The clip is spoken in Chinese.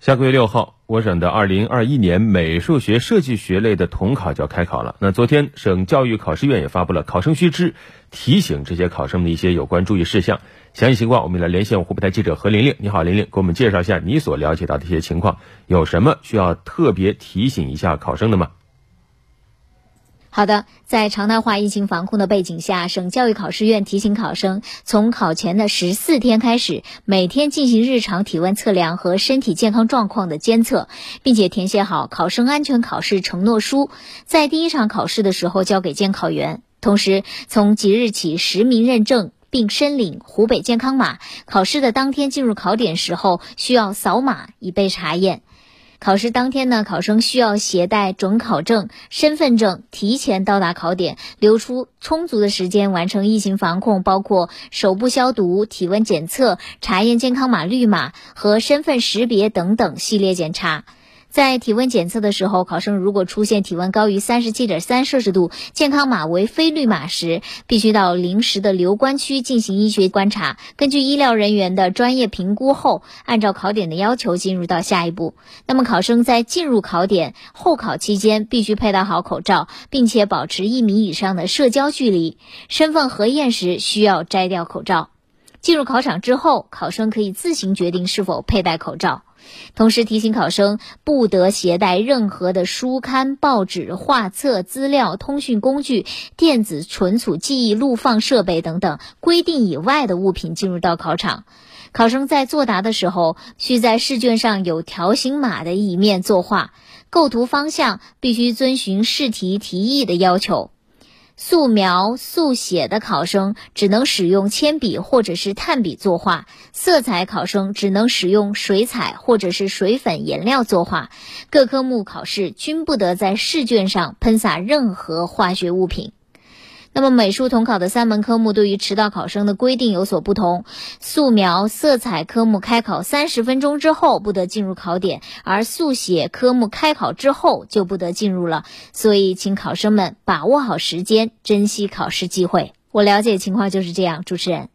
下个月六号，我省的二零二一年美术学设计学类的统考就要开考了。那昨天，省教育考试院也发布了考生须知，提醒这些考生的一些有关注意事项。详细情况，我们来连线湖北台记者何玲玲。你好，玲玲，给我们介绍一下你所了解到的一些情况，有什么需要特别提醒一下考生的吗？好的，在常态化疫情防控的背景下，省教育考试院提醒考生，从考前的十四天开始，每天进行日常体温测量和身体健康状况的监测，并且填写好考生安全考试承诺书，在第一场考试的时候交给监考员。同时，从即日起实名认证并申领湖北健康码，考试的当天进入考点时候需要扫码以备查验。考试当天呢，考生需要携带准考证、身份证，提前到达考点，留出充足的时间完成疫情防控，包括手部消毒、体温检测、查验健康码绿码和身份识别等等系列检查。在体温检测的时候，考生如果出现体温高于三十七点三摄氏度，健康码为非绿码时，必须到临时的留观区进行医学观察。根据医疗人员的专业评估后，按照考点的要求进入到下一步。那么，考生在进入考点、候考期间必须佩戴好口罩，并且保持一米以上的社交距离。身份核验时需要摘掉口罩。进入考场之后，考生可以自行决定是否佩戴口罩。同时提醒考生，不得携带任何的书刊、报纸、画册、资料、通讯工具、电子存储记忆录放设备等等规定以外的物品进入到考场。考生在作答的时候，需在试卷上有条形码的一面作画，构图方向必须遵循试题题意的要求。素描、速写的考生只能使用铅笔或者是炭笔作画；色彩考生只能使用水彩或者是水粉颜料作画。各科目考试均不得在试卷上喷洒任何化学物品。那么，美术统考的三门科目对于迟到考生的规定有所不同。素描、色彩科目开考三十分钟之后不得进入考点，而速写科目开考之后就不得进入了。所以，请考生们把握好时间，珍惜考试机会。我了解情况就是这样，主持人。